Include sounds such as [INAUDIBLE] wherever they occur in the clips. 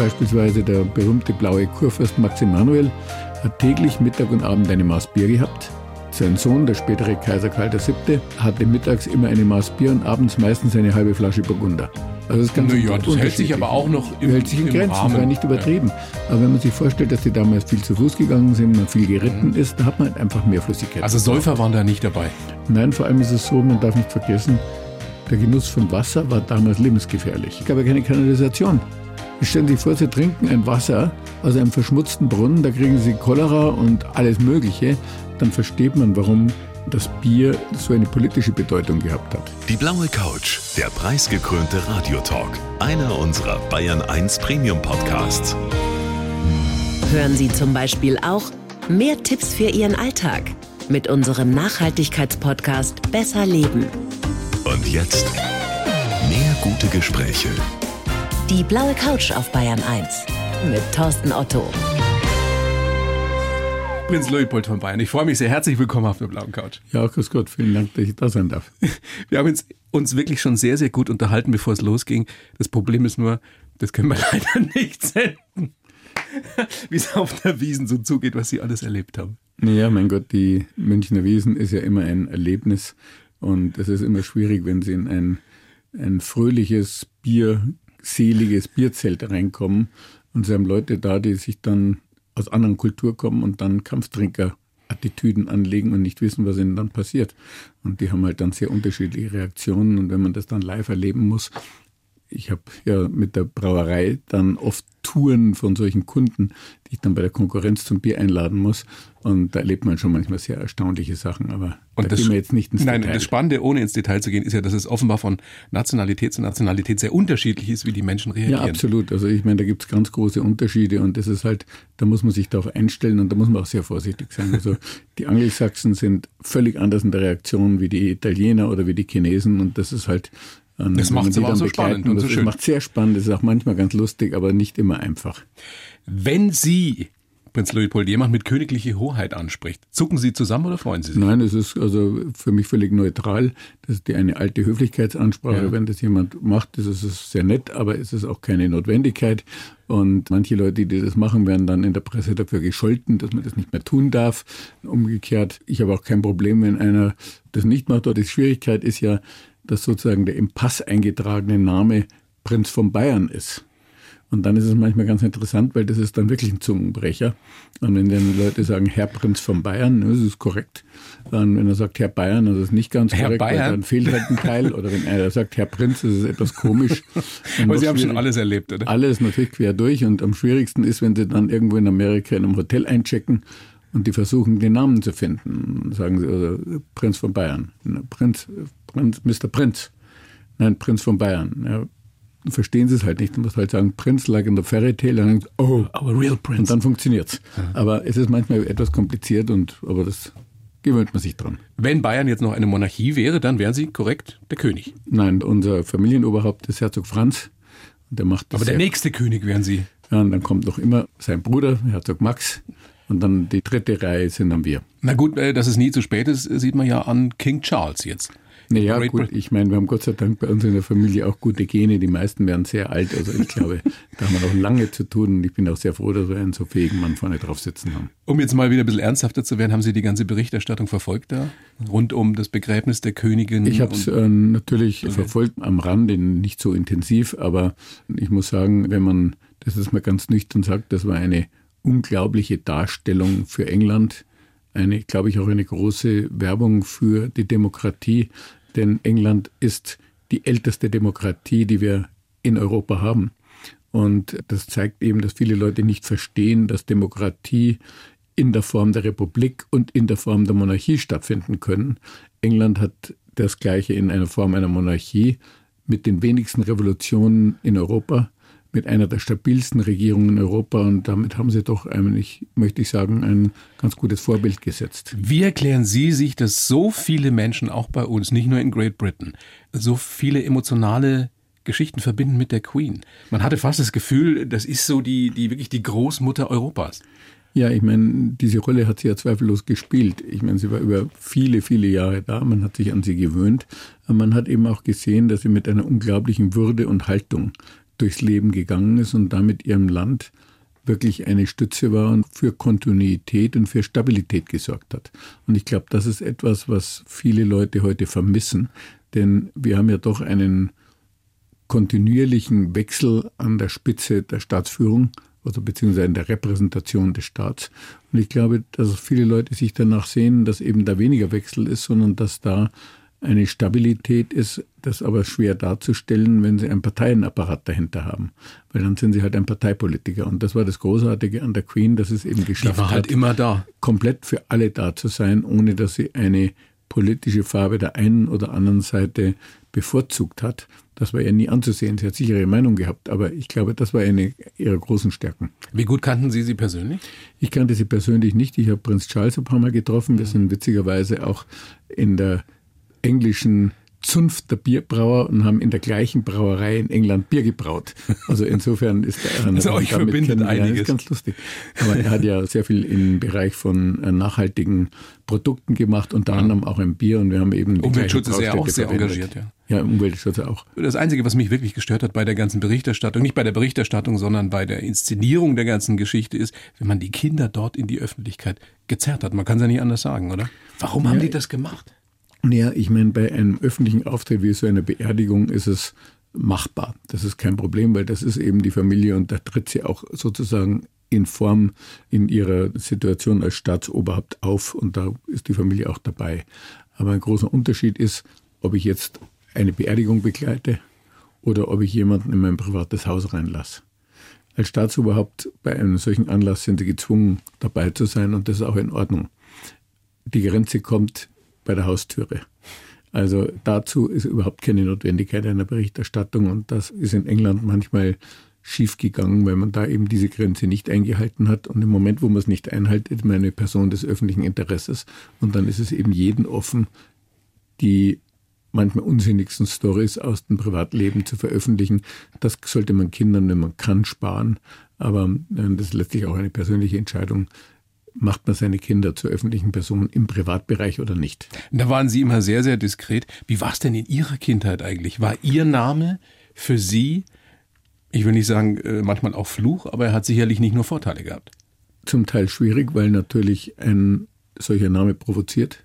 Beispielsweise der berühmte blaue Kurfürst Max Emanuel hat täglich Mittag und Abend eine Maß Bier gehabt. Sein Sohn, der spätere Kaiser Karl VII., hatte mittags immer eine Maß Bier und abends meistens eine halbe Flasche Burgunder. Also das, ganz ja, das hält sich aber auch noch im, hält sich in Grenzen, Rahmen. das war nicht übertrieben. Ja. Aber wenn man sich vorstellt, dass die damals viel zu Fuß gegangen sind, man viel geritten mhm. ist, da hat man einfach mehr Flüssigkeit. Also Säufer waren da nicht dabei? Nein, vor allem ist es so, man darf nicht vergessen, der Genuss von Wasser war damals lebensgefährlich. Es gab ja keine Kanalisation. Stellen Sie sich vor, Sie trinken ein Wasser aus einem verschmutzten Brunnen, da kriegen Sie Cholera und alles Mögliche. Dann versteht man, warum das Bier so eine politische Bedeutung gehabt hat. Die blaue Couch, der preisgekrönte Radiotalk, einer unserer Bayern 1 Premium Podcasts. Hören Sie zum Beispiel auch mehr Tipps für Ihren Alltag mit unserem Nachhaltigkeitspodcast Besser Leben. Und jetzt mehr gute Gespräche. Die blaue Couch auf Bayern 1 mit Thorsten Otto. Prinz Leopold von Bayern. Ich freue mich sehr. Herzlich willkommen auf der blauen Couch. Ja, grüß Gott. Vielen Dank, dass ich da sein darf. [LAUGHS] Wir haben uns, uns wirklich schon sehr, sehr gut unterhalten, bevor es losging. Das Problem ist nur, das können wir [LAUGHS] leider nicht senden. [LAUGHS] Wie es auf der Wiesen so zugeht, was Sie alles erlebt haben. Ja, mein Gott, die Münchner Wiesen ist ja immer ein Erlebnis. Und es ist immer schwierig, wenn Sie in ein, ein fröhliches, bierseliges Bierzelt reinkommen und Sie haben Leute da, die sich dann aus anderen Kultur kommen und dann Kampftrinker-Attitüden anlegen und nicht wissen, was ihnen dann passiert. Und die haben halt dann sehr unterschiedliche Reaktionen. Und wenn man das dann live erleben muss, ich habe ja mit der Brauerei dann oft Touren von solchen Kunden, die ich dann bei der Konkurrenz zum Bier einladen muss. Und da erlebt man schon manchmal sehr erstaunliche Sachen, aber und da das, gehen wir jetzt nicht ins nein, Detail. Nein, das Spannende, ohne ins Detail zu gehen, ist ja, dass es offenbar von Nationalität zu Nationalität sehr unterschiedlich ist, wie die Menschen reagieren. Ja, absolut. Also ich meine, da gibt es ganz große Unterschiede und das ist halt, da muss man sich darauf einstellen und da muss man auch sehr vorsichtig sein. Also [LAUGHS] die Angelsachsen sind völlig anders in der Reaktion wie die Italiener oder wie die Chinesen und das ist halt das macht es aber auch so spannend und so schön. Das macht sehr spannend, das ist auch manchmal ganz lustig, aber nicht immer einfach. Wenn Sie Prinz Leopold jemand mit königlicher Hoheit anspricht. Zucken Sie zusammen oder freuen Sie sich? Nein, es ist also für mich völlig neutral. Das ist die eine alte Höflichkeitsansprache. Ja. Wenn das jemand macht, ist es sehr nett, aber es ist auch keine Notwendigkeit. Und manche Leute, die das machen, werden dann in der Presse dafür gescholten, dass man das nicht mehr tun darf. Umgekehrt, ich habe auch kein Problem, wenn einer das nicht macht. Dort die Schwierigkeit ist ja, dass sozusagen der im Pass eingetragene Name Prinz von Bayern ist. Und dann ist es manchmal ganz interessant, weil das ist dann wirklich ein Zungenbrecher. Und wenn dann Leute sagen, Herr Prinz von Bayern, das ist korrekt. Dann, wenn er sagt Herr Bayern, das ist nicht ganz Herr korrekt, Bayern? dann fehlt halt ein Teil. Oder wenn einer sagt Herr Prinz, das ist etwas komisch. [LAUGHS] Aber Sie haben schon alles erlebt, oder? Alles natürlich quer durch. Und am schwierigsten ist, wenn Sie dann irgendwo in Amerika in einem Hotel einchecken und die versuchen, den Namen zu finden. Sagen sie, also Prinz von Bayern. Prinz, Prinz, Mr. Prinz. Nein, Prinz von Bayern. Ja, verstehen sie es halt nicht. Du musst halt sagen, Prince like in the fairy tale. Und dann, oh, aber real Prince. Und dann funktioniert's. Ja. Aber es ist manchmal etwas kompliziert und, aber das gewöhnt man sich dran. Wenn Bayern jetzt noch eine Monarchie wäre, dann wären sie korrekt der König. Nein, unser Familienoberhaupt ist Herzog Franz. Der macht das aber der nächste König wären sie. Ja, und dann kommt noch immer sein Bruder, Herzog Max. Und dann die dritte Reihe sind dann wir. Na gut, äh, dass es nie zu spät ist, sieht man ja an King Charles jetzt. Naja, Great gut, ich meine, wir haben Gott sei Dank bei uns in der Familie auch gute Gene. Die meisten werden sehr alt. Also ich glaube, [LAUGHS] da haben wir noch lange zu tun. Und ich bin auch sehr froh, dass wir einen so fähigen Mann vorne drauf sitzen haben. Um jetzt mal wieder ein bisschen ernsthafter zu werden, haben Sie die ganze Berichterstattung verfolgt da? Rund um das Begräbnis der Königin? Ich habe es äh, natürlich okay. verfolgt am Rande, nicht so intensiv. Aber ich muss sagen, wenn man das ist mal ganz nüchtern sagt, das war eine unglaubliche Darstellung für England. Eine, glaube ich, auch eine große Werbung für die Demokratie denn England ist die älteste Demokratie, die wir in Europa haben. Und das zeigt eben, dass viele Leute nicht verstehen, dass Demokratie in der Form der Republik und in der Form der Monarchie stattfinden können. England hat das Gleiche in einer Form einer Monarchie mit den wenigsten Revolutionen in Europa mit einer der stabilsten Regierungen in Europa und damit haben sie doch, eigentlich, möchte ich sagen, ein ganz gutes Vorbild gesetzt. Wie erklären Sie sich, dass so viele Menschen, auch bei uns, nicht nur in Great Britain, so viele emotionale Geschichten verbinden mit der Queen? Man hatte fast das Gefühl, das ist so die, die wirklich die Großmutter Europas. Ja, ich meine, diese Rolle hat sie ja zweifellos gespielt. Ich meine, sie war über viele, viele Jahre da, man hat sich an sie gewöhnt, aber man hat eben auch gesehen, dass sie mit einer unglaublichen Würde und Haltung durchs Leben gegangen ist und damit ihrem Land wirklich eine Stütze war und für Kontinuität und für Stabilität gesorgt hat. Und ich glaube, das ist etwas, was viele Leute heute vermissen, denn wir haben ja doch einen kontinuierlichen Wechsel an der Spitze der Staatsführung, also beziehungsweise in der Repräsentation des Staats. Und ich glaube, dass viele Leute sich danach sehen, dass eben da weniger Wechsel ist, sondern dass da eine Stabilität ist, das aber schwer darzustellen, wenn sie einen Parteienapparat dahinter haben. Weil dann sind sie halt ein Parteipolitiker. Und das war das Großartige an der Queen, dass es eben geschafft Die war halt hat, immer da. komplett für alle da zu sein, ohne dass sie eine politische Farbe der einen oder anderen Seite bevorzugt hat. Das war ja nie anzusehen. Sie hat sicher ihre Meinung gehabt, aber ich glaube, das war eine ihrer großen Stärken. Wie gut kannten Sie sie persönlich? Ich kannte sie persönlich nicht. Ich habe Prinz Charles ein paar Mal getroffen. Wir sind witzigerweise auch in der englischen Zunft der Bierbrauer und haben in der gleichen Brauerei in England Bier gebraut. Also insofern ist er also euch verbindet einiges. Das ist ganz lustig. Aber er hat ja sehr viel im Bereich von äh, nachhaltigen Produkten gemacht, unter anderem auch im Bier und wir haben eben Umweltschutz ist ja auch sehr verwendet. engagiert, ja. Ja, Umweltschutz auch. Das Einzige, was mich wirklich gestört hat bei der ganzen Berichterstattung, nicht bei der Berichterstattung, sondern bei der Inszenierung der ganzen Geschichte ist, wenn man die Kinder dort in die Öffentlichkeit gezerrt hat. Man kann es ja nicht anders sagen, oder? Warum ja, haben die das gemacht? Naja, ich meine, bei einem öffentlichen Auftritt wie so einer Beerdigung ist es machbar. Das ist kein Problem, weil das ist eben die Familie und da tritt sie auch sozusagen in Form in ihrer Situation als Staatsoberhaupt auf und da ist die Familie auch dabei. Aber ein großer Unterschied ist, ob ich jetzt eine Beerdigung begleite oder ob ich jemanden in mein privates Haus reinlasse. Als Staatsoberhaupt bei einem solchen Anlass sind sie gezwungen, dabei zu sein und das ist auch in Ordnung. Die Grenze kommt bei der Haustüre. Also dazu ist überhaupt keine Notwendigkeit einer Berichterstattung und das ist in England manchmal schiefgegangen, weil man da eben diese Grenze nicht eingehalten hat. Und im Moment, wo man es nicht einhält, ist man eine Person des öffentlichen Interesses. Und dann ist es eben jeden offen, die manchmal unsinnigsten Stories aus dem Privatleben zu veröffentlichen. Das sollte man Kindern, wenn man kann, sparen. Aber äh, das ist letztlich auch eine persönliche Entscheidung macht man seine Kinder zur öffentlichen Person im Privatbereich oder nicht. Da waren Sie immer sehr, sehr diskret. Wie war es denn in Ihrer Kindheit eigentlich? War Ihr Name für Sie, ich will nicht sagen äh, manchmal auch Fluch, aber er hat sicherlich nicht nur Vorteile gehabt? Zum Teil schwierig, weil natürlich ein solcher Name provoziert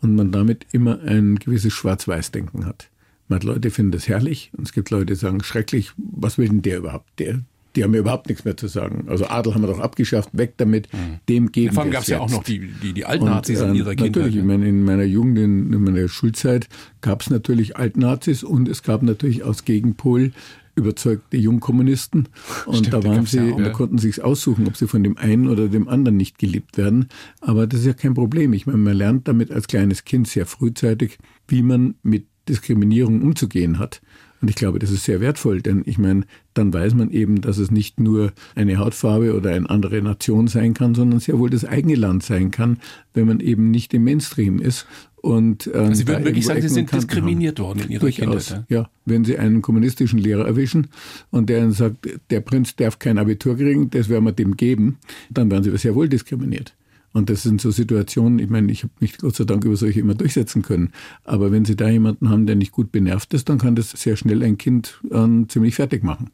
und man damit immer ein gewisses Schwarz-Weiß-Denken hat. Man hat Leute, die finden das herrlich und es gibt Leute, die sagen, schrecklich, was will denn der überhaupt? Der, die haben ja überhaupt nichts mehr zu sagen. Also Adel haben wir doch abgeschafft, weg damit, mhm. dem geben Vor allem gab es ja auch noch die, die, die Altnazis und, äh, in ihrer Kindheit. Natürlich, ich meine, in meiner Jugend, in, in meiner Schulzeit gab es natürlich Altnazis und es gab natürlich aus Gegenpol überzeugte Jungkommunisten. Und Stimmt, da waren sie, ja da konnten sie sich aussuchen, ob sie von dem einen oder dem anderen nicht geliebt werden. Aber das ist ja kein Problem. Ich meine, man lernt damit als kleines Kind sehr frühzeitig, wie man mit Diskriminierung umzugehen hat. Und ich glaube, das ist sehr wertvoll, denn ich meine, dann weiß man eben, dass es nicht nur eine Hautfarbe oder eine andere Nation sein kann, sondern sehr wohl das eigene Land sein kann, wenn man eben nicht im Mainstream ist. Und, ähm, also Sie würden wirklich sagen, Sie sind diskriminiert haben. worden in Ihrer Durchaus, Kindheit. Ja, wenn Sie einen kommunistischen Lehrer erwischen und der sagt, der Prinz darf kein Abitur kriegen, das werden wir dem geben, dann werden Sie sehr wohl diskriminiert. Und das sind so Situationen, ich meine, ich habe mich Gott sei Dank über solche immer durchsetzen können. Aber wenn Sie da jemanden haben, der nicht gut genervt ist, dann kann das sehr schnell ein Kind äh, ziemlich fertig machen.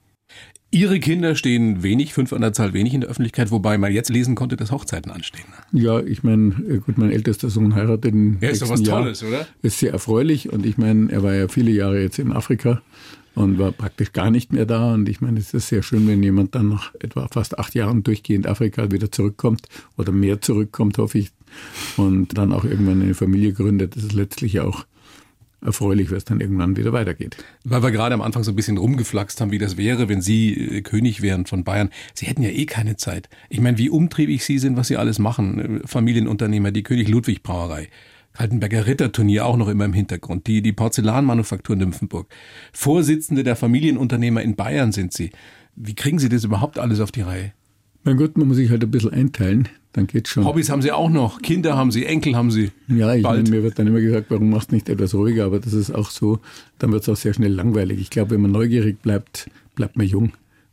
Ihre Kinder stehen wenig, fünf an der Zahl wenig in der Öffentlichkeit, wobei man jetzt lesen konnte, dass Hochzeiten anstehen. Ja, ich meine, äh, gut, mein ältester Sohn heiratet in Ja, ist doch was Jahr. Tolles, oder? Ist sehr erfreulich und ich meine, er war ja viele Jahre jetzt in Afrika und war praktisch gar nicht mehr da. Und ich meine, es ist sehr schön, wenn jemand dann nach etwa fast acht Jahren durchgehend Afrika wieder zurückkommt oder mehr zurückkommt, hoffe ich, und dann auch irgendwann eine Familie gründet. Das ist letztlich auch erfreulich, weil es dann irgendwann wieder weitergeht. Weil wir gerade am Anfang so ein bisschen rumgeflaxt haben, wie das wäre, wenn Sie äh, König wären von Bayern. Sie hätten ja eh keine Zeit. Ich meine, wie umtriebig Sie sind, was Sie alles machen. Familienunternehmer, die König Ludwig Brauerei. Kaltenberger Ritterturnier auch noch immer im Hintergrund, die, die Porzellanmanufaktur Nymphenburg. Vorsitzende der Familienunternehmer in Bayern sind Sie. Wie kriegen Sie das überhaupt alles auf die Reihe? Mein Gott, man muss sich halt ein bisschen einteilen, dann geht's schon. Hobbys haben Sie auch noch, Kinder haben Sie, Enkel haben Sie. Ja, ich meine, mir wird dann immer gesagt, warum machst du nicht etwas ruhiger, aber das ist auch so, dann wird es auch sehr schnell langweilig. Ich glaube, wenn man neugierig bleibt, bleibt man jung.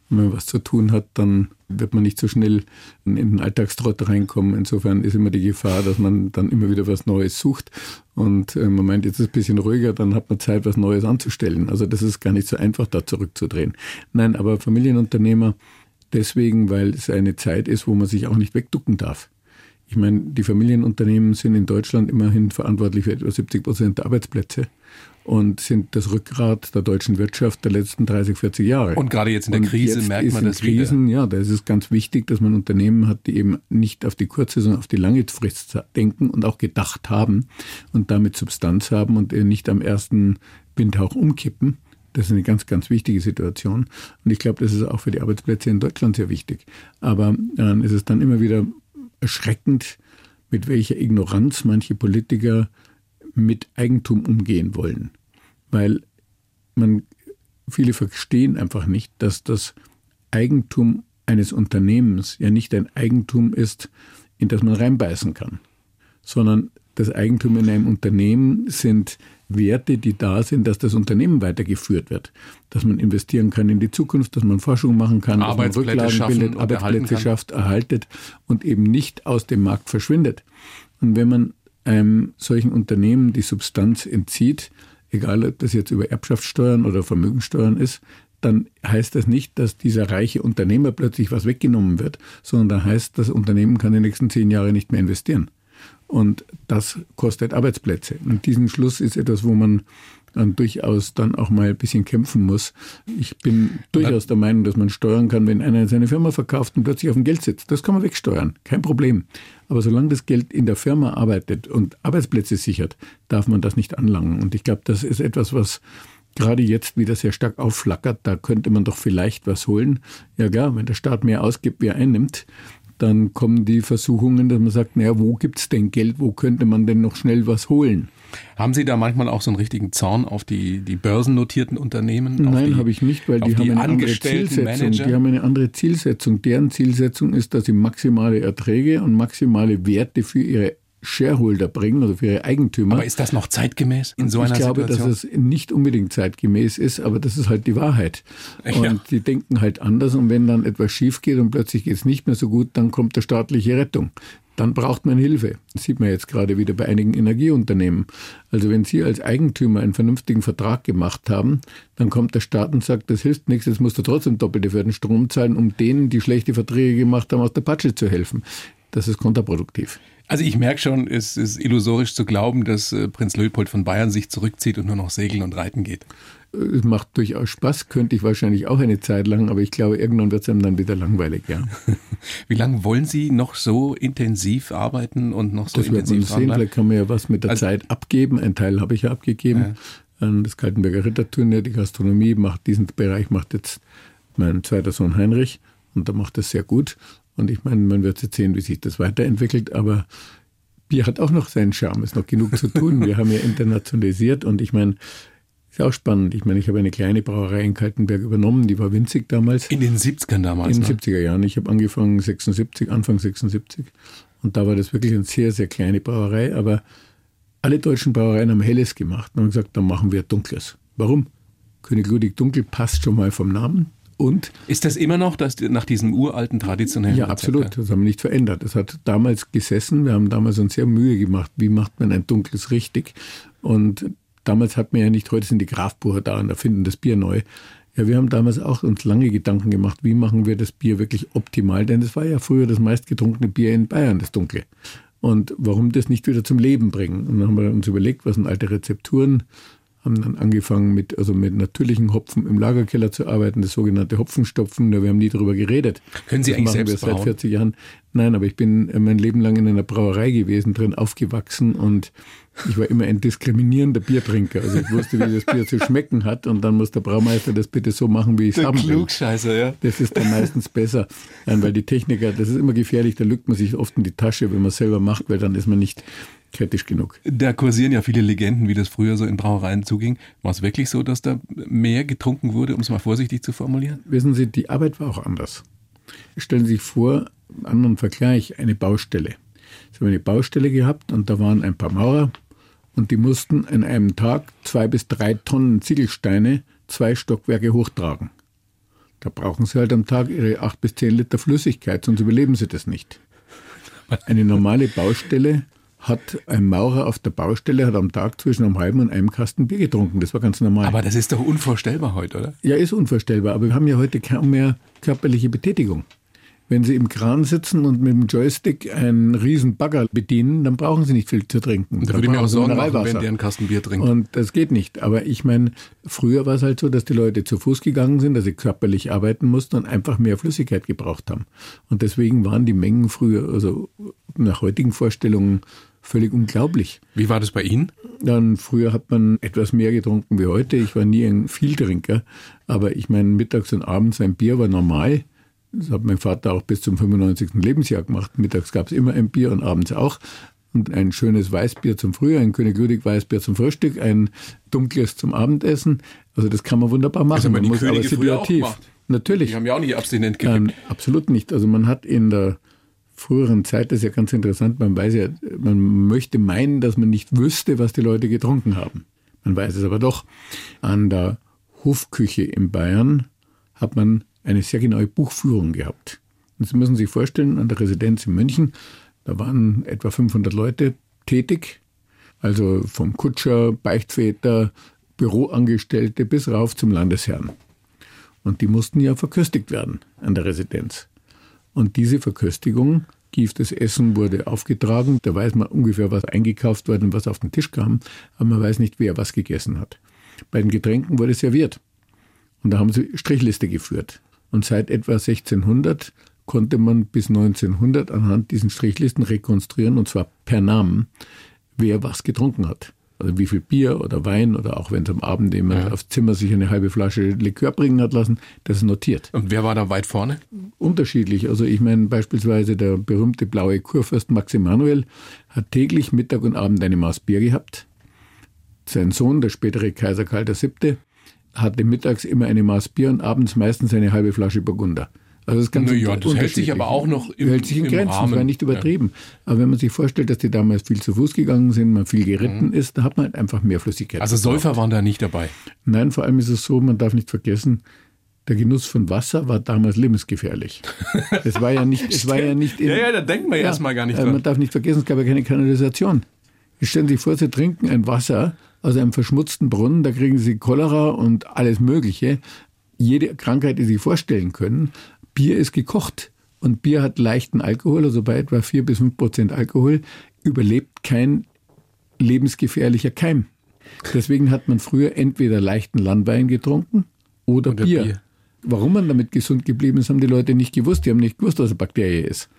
Wenn man was zu tun hat, dann wird man nicht so schnell in den Alltagstrott reinkommen. Insofern ist immer die Gefahr, dass man dann immer wieder was Neues sucht. Und äh, man meint, jetzt ist es ein bisschen ruhiger, dann hat man Zeit, was Neues anzustellen. Also das ist gar nicht so einfach, da zurückzudrehen. Nein, aber Familienunternehmer deswegen, weil es eine Zeit ist, wo man sich auch nicht wegducken darf. Ich meine, die Familienunternehmen sind in Deutschland immerhin verantwortlich für etwa 70 Prozent der Arbeitsplätze und sind das Rückgrat der deutschen Wirtschaft der letzten 30, 40 Jahre. Und gerade jetzt in der und Krise merkt man das Krisen, wieder. Ja, da ist es ganz wichtig, dass man Unternehmen hat, die eben nicht auf die kurze, sondern auf die lange Frist denken und auch gedacht haben und damit Substanz haben und nicht am ersten Windhauch umkippen. Das ist eine ganz, ganz wichtige Situation. Und ich glaube, das ist auch für die Arbeitsplätze in Deutschland sehr wichtig. Aber äh, es ist dann immer wieder erschreckend, mit welcher Ignoranz manche Politiker mit Eigentum umgehen wollen. Weil man, viele verstehen einfach nicht, dass das Eigentum eines Unternehmens ja nicht ein Eigentum ist, in das man reinbeißen kann, sondern das Eigentum in einem Unternehmen sind Werte, die da sind, dass das Unternehmen weitergeführt wird, dass man investieren kann in die Zukunft, dass man Forschung machen kann, dass man Rücklagen bildet, Arbeitsplätze schafft, erhaltet und eben nicht aus dem Markt verschwindet. Und wenn man einem solchen Unternehmen die Substanz entzieht, egal ob das jetzt über Erbschaftssteuern oder Vermögensteuern ist, dann heißt das nicht, dass dieser reiche Unternehmer plötzlich was weggenommen wird, sondern da heißt, das Unternehmen kann die nächsten zehn Jahre nicht mehr investieren. Und das kostet Arbeitsplätze. Und diesen Schluss ist etwas, wo man dann durchaus dann auch mal ein bisschen kämpfen muss. Ich bin durchaus der Meinung, dass man steuern kann, wenn einer seine Firma verkauft und plötzlich auf dem Geld sitzt. Das kann man wegsteuern, kein Problem. Aber solange das Geld in der Firma arbeitet und Arbeitsplätze sichert, darf man das nicht anlangen. Und ich glaube, das ist etwas, was gerade jetzt wieder sehr stark aufflackert. Da könnte man doch vielleicht was holen. Ja klar, wenn der Staat mehr ausgibt, wie er einnimmt, dann kommen die Versuchungen, dass man sagt, naja, wo gibt's denn Geld, wo könnte man denn noch schnell was holen? Haben Sie da manchmal auch so einen richtigen Zorn auf die, die börsennotierten Unternehmen? Nein, habe ich nicht, weil die, die haben eine andere Zielsetzung. Manager? Die haben eine andere Zielsetzung. Deren Zielsetzung ist, dass sie maximale Erträge und maximale Werte für ihre Shareholder bringen, also für ihre Eigentümer. Aber ist das noch zeitgemäß in so einer Situation? Ich glaube, Situation? dass es nicht unbedingt zeitgemäß ist, aber das ist halt die Wahrheit. Und ja. die denken halt anders und wenn dann etwas schief geht und plötzlich geht es nicht mehr so gut, dann kommt der staatliche Rettung. Dann braucht man Hilfe. Das sieht man jetzt gerade wieder bei einigen Energieunternehmen. Also wenn Sie als Eigentümer einen vernünftigen Vertrag gemacht haben, dann kommt der Staat und sagt, das hilft nichts, jetzt musst du trotzdem doppelte für den Strom zahlen, um denen, die schlechte Verträge gemacht haben, aus der Patsche zu helfen. Das ist kontraproduktiv. Also ich merke schon, es ist illusorisch zu glauben, dass äh, Prinz Leopold von Bayern sich zurückzieht und nur noch segeln und reiten geht. Es macht durchaus Spaß, könnte ich wahrscheinlich auch eine Zeit lang, aber ich glaube, irgendwann wird es einem dann wieder langweilig, ja. [LAUGHS] Wie lange wollen Sie noch so intensiv arbeiten und noch so das intensiv Das wird man sehen, vielleicht kann man ja was mit der also, Zeit abgeben. Ein Teil habe ich ja abgegeben. Ja. Das Kaltenberger Ritterturnier, die Gastronomie macht diesen Bereich, macht jetzt mein zweiter Sohn Heinrich und der macht das sehr gut. Und ich meine, man wird jetzt sehen, wie sich das weiterentwickelt, aber Bier hat auch noch seinen Charme, ist noch genug zu tun. Wir haben ja internationalisiert und ich meine, ist auch spannend. Ich meine, ich habe eine kleine Brauerei in Kaltenberg übernommen, die war winzig damals. In den 70ern damals? In den ne? 70er Jahren. Ich habe angefangen 76, Anfang 76 und da war das wirklich eine sehr, sehr kleine Brauerei, aber alle deutschen Brauereien haben Helles gemacht und haben gesagt, dann machen wir Dunkles. Warum? König Ludwig Dunkel passt schon mal vom Namen. Und ist das immer noch das, nach diesem uralten traditionellen Ja, Rezept? absolut. Das haben wir nicht verändert. Das hat damals gesessen. Wir haben damals uns sehr Mühe gemacht, wie macht man ein dunkles richtig. Und damals hat man ja nicht, heute sind die Grafbucher da und erfinden das Bier neu. Ja, wir haben damals auch uns lange Gedanken gemacht, wie machen wir das Bier wirklich optimal, denn es war ja früher das meistgetrunkene Bier in Bayern, das Dunkle. Und warum das nicht wieder zum Leben bringen? Und dann haben wir uns überlegt, was sind alte Rezepturen, haben dann angefangen mit, also mit natürlichen Hopfen im Lagerkeller zu arbeiten, das sogenannte Hopfenstopfen. Wir haben nie darüber geredet. Können Sie das eigentlich machen selbst wir seit 40 Jahren. Nein, aber ich bin mein Leben lang in einer Brauerei gewesen, drin aufgewachsen und ich war immer ein diskriminierender Biertrinker. Also ich wusste, wie das Bier zu schmecken hat und dann muss der Braumeister das bitte so machen, wie ich es haben will. Klugscheißer, ja. Das ist dann meistens besser, weil die Techniker, das ist immer gefährlich, da lügt man sich oft in die Tasche, wenn man es selber macht, weil dann ist man nicht kritisch genug. Da kursieren ja viele Legenden, wie das früher so in Brauereien zuging. War es wirklich so, dass da mehr getrunken wurde, um es mal vorsichtig zu formulieren? Wissen Sie, die Arbeit war auch anders. Stellen Sie sich vor, anderen Vergleich, eine Baustelle. Sie haben eine Baustelle gehabt und da waren ein paar Maurer und die mussten an einem Tag zwei bis drei Tonnen Ziegelsteine zwei Stockwerke hochtragen. Da brauchen sie halt am Tag ihre acht bis zehn Liter Flüssigkeit, sonst überleben sie das nicht. Eine normale Baustelle hat ein Maurer auf der Baustelle hat am Tag zwischen einem halben und einem Kasten Bier getrunken. Das war ganz normal. Aber das ist doch unvorstellbar heute, oder? Ja, ist unvorstellbar. Aber wir haben ja heute kaum mehr körperliche Betätigung. Wenn Sie im Kran sitzen und mit dem Joystick einen riesen Bagger bedienen, dann brauchen Sie nicht viel zu trinken. Da würde ich mir auch Sorgen machen, wenn der einen Kasten Bier trinkt. Und das geht nicht. Aber ich meine, früher war es halt so, dass die Leute zu Fuß gegangen sind, dass sie körperlich arbeiten mussten und einfach mehr Flüssigkeit gebraucht haben. Und deswegen waren die Mengen früher, also nach heutigen Vorstellungen, völlig unglaublich. Wie war das bei Ihnen? Dann früher hat man etwas mehr getrunken wie heute. Ich war nie ein Vieltrinker, aber ich meine, mittags und abends ein Bier war normal. Das hat mein Vater auch bis zum 95. Lebensjahr gemacht. Mittags gab es immer ein Bier und abends auch. Und ein schönes Weißbier zum Frühjahr, ein König Ludwig Weißbier zum Frühstück, ein dunkles zum Abendessen. Also das kann man wunderbar machen. haben ja man muss aber Könige auch situativ. gemacht. Natürlich. Die haben ja auch nicht abstinent gekippt. Ähm, absolut nicht. Also man hat in der früheren Zeit, das ist ja ganz interessant, man weiß ja, man möchte meinen, dass man nicht wüsste, was die Leute getrunken haben. Man weiß es aber doch. An der Hofküche in Bayern hat man eine sehr genaue Buchführung gehabt. Und Sie müssen sich vorstellen, an der Residenz in München, da waren etwa 500 Leute tätig, also vom Kutscher, Beichtväter, Büroangestellte bis rauf zum Landesherrn. Und die mussten ja verköstigt werden an der Residenz. Und diese Verköstigung, gieftes Essen wurde aufgetragen, da weiß man ungefähr, was eingekauft wurde und was auf den Tisch kam, aber man weiß nicht, wer was gegessen hat. Bei den Getränken wurde serviert. Und da haben sie Strichliste geführt. Und seit etwa 1600 konnte man bis 1900 anhand diesen Strichlisten rekonstruieren, und zwar per Namen, wer was getrunken hat. Also wie viel Bier oder Wein oder auch wenn es am Abend jemand Ja. aufs Zimmer sich eine halbe Flasche Likör bringen hat lassen, das ist notiert. Und wer war da weit vorne? Unterschiedlich. Also ich meine beispielsweise der berühmte blaue Kurfürst Max Emanuel hat täglich Mittag und Abend eine Maß Bier gehabt. Sein Sohn, der spätere Kaiser Karl VII., hatte mittags immer eine Maß Bier und abends meistens eine halbe Flasche Burgunder. Also das ganz Na ja, das hält sich aber auch noch im- hält sich in im Grenzen, Rahmen. das war nicht übertrieben. Aber wenn man sich vorstellt, dass die damals viel zu Fuß gegangen sind, man viel geritten ist, da hat man halt einfach mehr Flüssigkeit. Mhm. Also. Säufer waren da nicht dabei. Nein, vor allem ist es so, man darf nicht vergessen, der Genuss von Wasser war damals lebensgefährlich. Es war ja nicht, es war ja [LAUGHS] nicht in, Ja, ja, da denkt man erst mal gar nicht äh, dran. Man darf nicht vergessen, es gab ja keine Kanalisation. Stellen Sie sich vor, Sie trinken ein Wasser aus einem verschmutzten Brunnen, da kriegen Sie Cholera und alles Mögliche. Jede Krankheit, die Sie vorstellen können. Bier ist gekocht und Bier hat leichten Alkohol, also bei etwa 4 bis 5 Prozent Alkohol, überlebt kein lebensgefährlicher Keim. Deswegen hat man früher entweder leichten Landwein getrunken oder, Oder Bier. Bier. Warum man damit gesund geblieben ist, haben die Leute nicht gewusst. Die haben nicht gewusst, was eine Bakterie ist.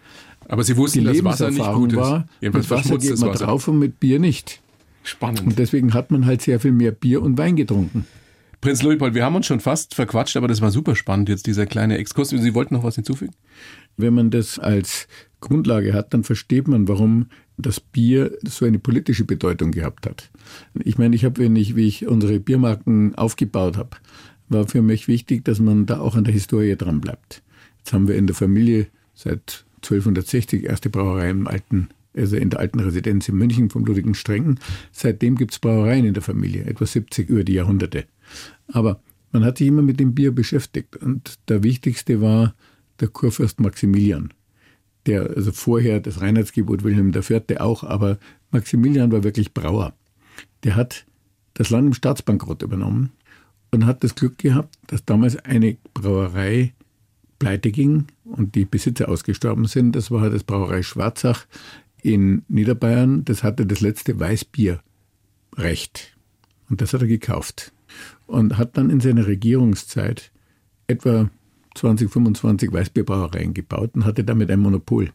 Aber sie Die wussten, dass Wasser nicht gut ist. war, Jedenfalls mit Wasser geht man Wasser. drauf und mit Bier nicht. Spannend. Und deswegen hat man halt sehr viel mehr Bier und Wein getrunken. Prinz Leopold, wir haben uns schon fast verquatscht, aber das war super spannend, jetzt dieser kleine Exkurs. Sie wollten noch was hinzufügen? Wenn man das als Grundlage hat, dann versteht man, warum das Bier so eine politische Bedeutung gehabt hat. Ich meine, ich habe, wenn ich, wie ich unsere Biermarken aufgebaut habe, war für mich wichtig, dass man da auch an der Historie dran bleibt. Jetzt haben wir in der Familie seit 1260 erste Brauerei im alten, also in der alten Residenz in München vom Ludwig Strengen. Seitdem gibt es Brauereien in der Familie, etwa 70 über die Jahrhunderte. Aber man hat sich immer mit dem Bier beschäftigt und der wichtigste war der Kurfürst Maximilian der, also vorher das Reinheitsgebot Wilhelm IV. auch, aber Maximilian war wirklich Brauer. Der hat das Land im Staatsbankrott übernommen und hat das Glück gehabt, dass damals eine Brauerei pleite ging und die Besitzer ausgestorben sind. Das war das Brauerei Schwarzach in Niederbayern. Das hatte das letzte Weißbierrecht. Und das hat er gekauft. Und hat dann in seiner Regierungszeit etwa 20, 25 Weißbierbrauereien gebaut und hatte damit ein Monopol.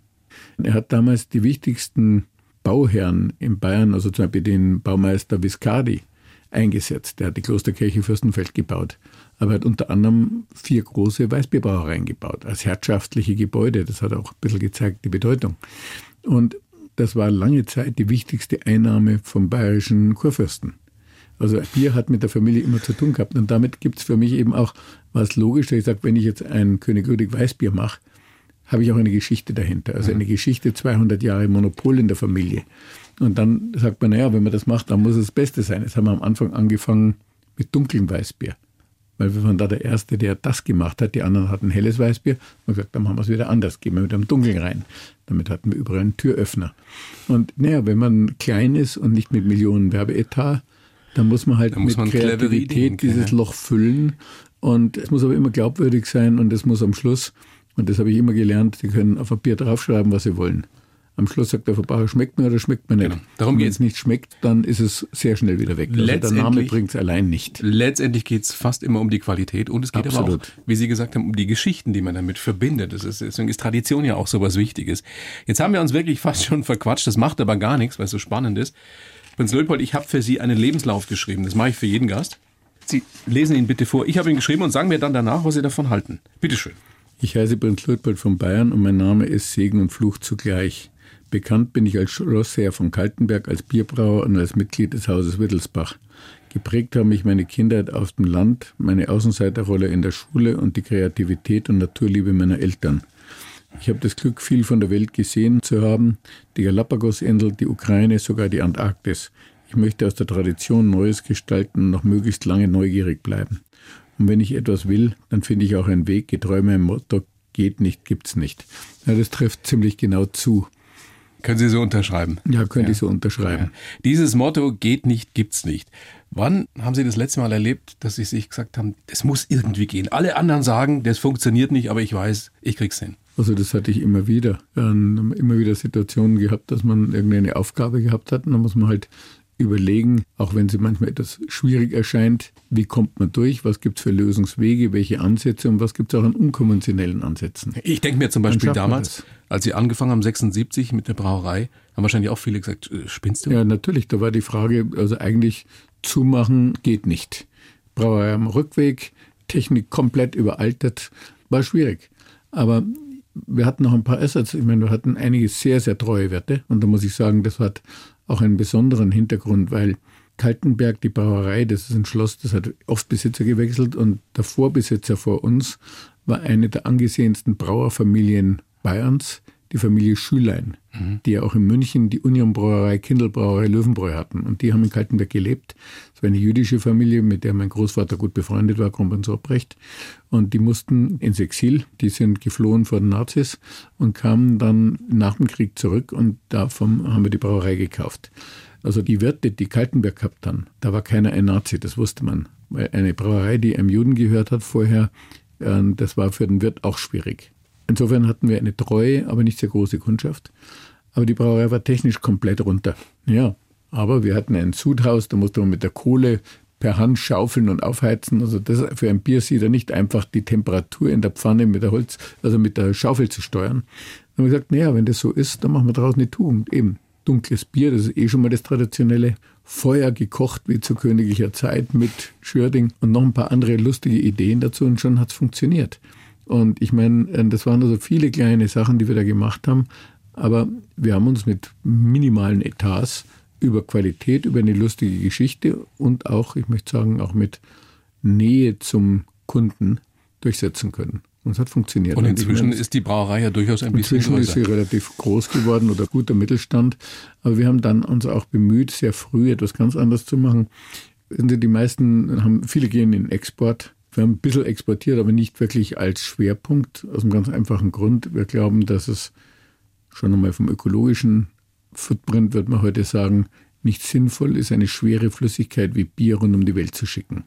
Er hat damals die wichtigsten Bauherren in Bayern, also zum Beispiel den Baumeister Viscardi, eingesetzt. Der hat die Klosterkirche Fürstenfeld gebaut. Aber er hat unter anderem vier große Weißbierbrauereien gebaut, als herrschaftliche Gebäude. Das hat auch ein bisschen gezeigt, die Bedeutung. Und das war lange Zeit die wichtigste Einnahme vom bayerischen Kurfürsten. Also Bier hat mit der Familie immer zu tun gehabt. Und damit gibt es für mich eben auch was logisch, dass ich sage, wenn ich jetzt ein König Ludwig Weißbier mache, habe ich auch eine Geschichte dahinter. Also eine Geschichte, 200 Jahre Monopol in der Familie. Und dann sagt man, naja, wenn man das macht, dann muss es das Beste sein. Jetzt haben wir am Anfang angefangen mit dunklem Weißbier. Weil wir waren da der Erste, der das gemacht hat. Die anderen hatten helles Weißbier. Und gesagt, dann machen wir es wieder anders, gehen wir mit einem Dunkeln rein. Damit hatten wir überall einen Türöffner. Und naja, wenn man klein ist und nicht mit Millionen Werbeetat, dann muss man halt muss mit man Kreativität dieses Loch füllen. Und es muss aber immer glaubwürdig sein und es muss am Schluss, und das habe ich immer gelernt, Sie können auf Papier draufschreiben, was Sie wollen. Am Schluss sagt der Verbraucher, schmeckt mir oder schmeckt mir nicht. Genau. Darum Wenn es nicht schmeckt, dann ist es sehr schnell wieder weg. Also der Name bringt es allein nicht. Letztendlich geht es fast immer um die Qualität und es geht Absolut. aber auch, wie Sie gesagt haben, um die Geschichten, die man damit verbindet. Ist, deswegen ist Tradition ja auch so was Wichtiges. Jetzt haben wir uns wirklich fast schon verquatscht. Das macht aber gar nichts, weil es so spannend ist. Prinz Leopold, ich habe für Sie einen Lebenslauf geschrieben. Das mache ich für jeden Gast. Sie lesen ihn bitte vor. Ich habe ihn geschrieben und sagen mir dann danach, was Sie davon halten. Bitte schön. Ich heiße Prinz Leopold von Bayern und mein Name ist Segen und Fluch zugleich. Bekannt bin ich als Schlossherr von Kaltenberg, als Bierbrauer und als Mitglied des Hauses Wittelsbach. Geprägt haben mich meine Kindheit auf dem Land, meine Außenseiterrolle in der Schule und die Kreativität und Naturliebe meiner Eltern. Ich habe das Glück, viel von der Welt gesehen zu haben, die Galapagosinsel, die Ukraine, sogar die Antarktis. Ich möchte aus der Tradition Neues gestalten und noch möglichst lange neugierig bleiben. Und wenn ich etwas will, dann finde ich auch einen Weg, getreu meinem Motto, geht nicht, gibt's nicht. Ja, das trifft ziemlich genau zu. Können Sie so unterschreiben? Ja, könnte ja. ich so unterschreiben. Ja. Dieses Motto geht nicht, gibt's nicht. Wann haben Sie das letzte Mal erlebt, dass Sie sich gesagt haben, das muss irgendwie gehen? Alle anderen sagen, das funktioniert nicht, aber ich weiß, ich krieg's hin. Also das hatte ich immer wieder. Ähm, immer wieder Situationen gehabt, dass man irgendeine Aufgabe gehabt hat und dann muss man halt überlegen, auch wenn sie manchmal etwas schwierig erscheint, wie kommt man durch, was gibt es für Lösungswege, welche Ansätze und was gibt es auch an unkonventionellen Ansätzen. Ich denke mir zum Beispiel damals, als Sie angefangen haben, 76 mit der Brauerei, haben wahrscheinlich auch viele gesagt, äh, spinnst du? Ja, natürlich, da war die Frage, also eigentlich zumachen geht nicht. Brauerei am Rückweg, Technik komplett überaltet, war schwierig. Aber wir hatten noch ein paar Assets. Ich meine, wir hatten einige sehr, sehr treue Werte. Und da muss ich sagen, das hat auch einen besonderen Hintergrund, weil Kaltenberg, die Brauerei, das ist ein Schloss, das hat oft Besitzer gewechselt und der Vorbesitzer vor uns war eine der angesehensten Brauerfamilien Bayerns, die Familie Schülein, mhm. die ja auch in München die Unionbrauerei, Kindelbrauerei, Löwenbräu hatten. Und die haben in Kaltenberg gelebt. Es war eine jüdische Familie, mit der mein Großvater gut befreundet war, Kronprinz Obrecht. Und die mussten ins Exil. Die sind geflohen vor den Nazis und kamen dann nach dem Krieg zurück und davon haben wir die Brauerei gekauft. Also die Wirte, die Kaltenberg gehabt haben, da war keiner ein Nazi, das wusste man. Weil eine Brauerei, die einem Juden gehört hat vorher, äh, das war für den Wirt auch schwierig. Insofern hatten wir eine treue, aber nicht sehr große Kundschaft. Aber die Brauerei war technisch komplett runter. Ja, aber wir hatten ein Sudhaus, da musste man mit der Kohle per Hand schaufeln und aufheizen. Also das für ein Biersieder nicht einfach die Temperatur in der Pfanne mit der Holz, also mit der Schaufel zu steuern. Dann haben wir gesagt, naja, wenn das so ist, dann machen wir daraus eine Tugend. Eben dunkles Bier, das ist eh schon mal das traditionelle. Feuer gekocht wie zu königlicher Zeit mit Schürding und noch ein paar andere lustige Ideen dazu und schon hat es funktioniert. Und ich meine, äh, das waren also viele kleine Sachen, die wir da gemacht haben. Aber wir haben uns mit minimalen Etats über Qualität, über eine lustige Geschichte und auch, ich möchte sagen, auch mit Nähe zum Kunden durchsetzen können. Und es hat funktioniert. Und inzwischen meine, ist die Brauerei ja durchaus ein bisschen größer. Inzwischen ist sie relativ groß geworden oder guter Mittelstand. Aber wir haben dann uns auch bemüht, sehr früh etwas ganz anderes zu machen. Die meisten haben, viele gehen in Export wir haben ein bisschen exportiert, aber nicht wirklich als Schwerpunkt, aus einem ganz einfachen Grund. Wir glauben, dass es schon einmal vom ökologischen Footprint, wird man heute sagen, nicht sinnvoll ist, eine schwere Flüssigkeit wie Bier rund um die Welt zu schicken.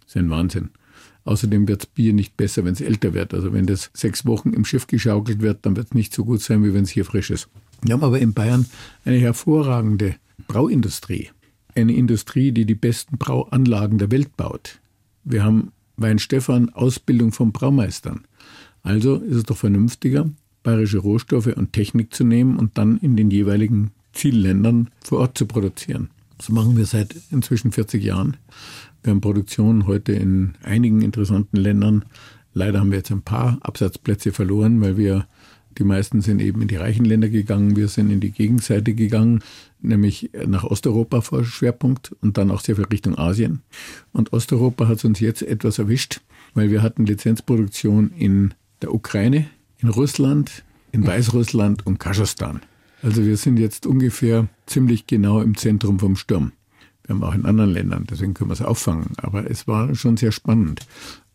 Das ist ein Wahnsinn. Außerdem wird das Bier nicht besser, wenn es älter wird. Also wenn das sechs Wochen im Schiff geschaukelt wird, dann wird es nicht so gut sein, wie wenn es hier frisch ist. Wir haben aber in Bayern eine hervorragende Brauindustrie. Eine Industrie, die die besten Brauanlagen der Welt baut. Wir haben Weinstefan Ausbildung von Braumeistern. Also ist es doch vernünftiger, bayerische Rohstoffe und Technik zu nehmen und dann in den jeweiligen Zielländern vor Ort zu produzieren. Das machen wir seit inzwischen 40 Jahren. Wir haben Produktion heute in einigen interessanten Ländern. Leider haben wir jetzt ein paar Absatzplätze verloren, weil wir die meisten sind eben in die reichen Länder gegangen. Wir sind in die Gegenseite gegangen, nämlich nach Osteuropa vor Schwerpunkt und dann auch sehr viel Richtung Asien. Und Osteuropa hat uns jetzt etwas erwischt, weil wir hatten Lizenzproduktion in der Ukraine, in Russland, in Weißrussland und Kasachstan. Also wir sind jetzt ungefähr ziemlich genau im Zentrum vom Sturm. Wir haben auch in anderen Ländern, deswegen können wir es auffangen. Aber es war schon sehr spannend.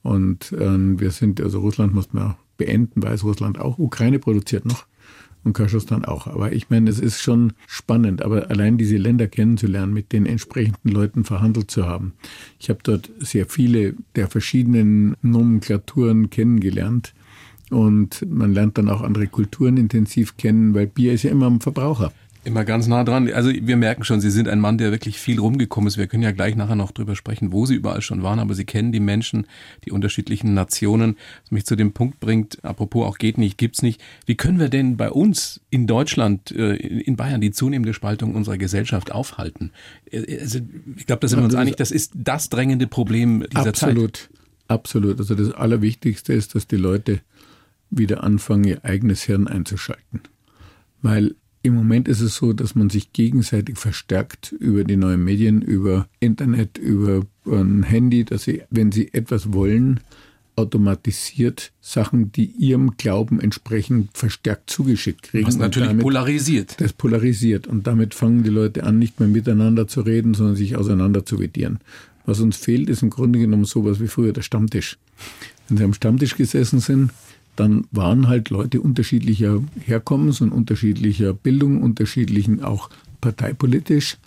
Und äh, wir sind, also Russland mussten wir beenden, Weißrussland auch. Ukraine produziert noch und Kasachstan auch. Aber ich meine, es ist schon spannend, aber allein diese Länder kennenzulernen, mit den entsprechenden Leuten verhandelt zu haben. Ich habe dort sehr viele der verschiedenen Nomenklaturen kennengelernt. Und man lernt dann auch andere Kulturen intensiv kennen, weil Bier ist ja immer am Verbraucher. Immer ganz nah dran. Also wir merken schon, Sie sind ein Mann, der wirklich viel rumgekommen ist. Wir können ja gleich nachher noch drüber sprechen, wo Sie überall schon waren, aber Sie kennen die Menschen, die unterschiedlichen Nationen, was mich zu dem Punkt bringt, apropos auch geht nicht, gibt's nicht. Wie können wir denn bei uns in Deutschland, äh, in Bayern die zunehmende Spaltung unserer Gesellschaft aufhalten? Äh, also ich glaube, da sind wir uns einig, das ist das drängende Problem dieser absolut, Zeit. Absolut, absolut. Also das Allerwichtigste ist, dass die Leute wieder anfangen, ihr eigenes Hirn einzuschalten. Weil im Moment ist es so, dass man sich gegenseitig verstärkt über die neuen Medien, über Internet, über ein Handy, dass sie, wenn sie etwas wollen, automatisiert Sachen, die ihrem Glauben entsprechen, verstärkt zugeschickt kriegen. Was natürlich damit, polarisiert. Das polarisiert. Und damit fangen die Leute an, nicht mehr miteinander zu reden, sondern sich auseinander zu vedieren. Was uns fehlt, ist im Grunde genommen sowas wie früher der Stammtisch. Wenn sie am Stammtisch gesessen sind, dann waren halt Leute unterschiedlicher Herkommens und unterschiedlicher Bildung, unterschiedlichen auch parteipolitisch.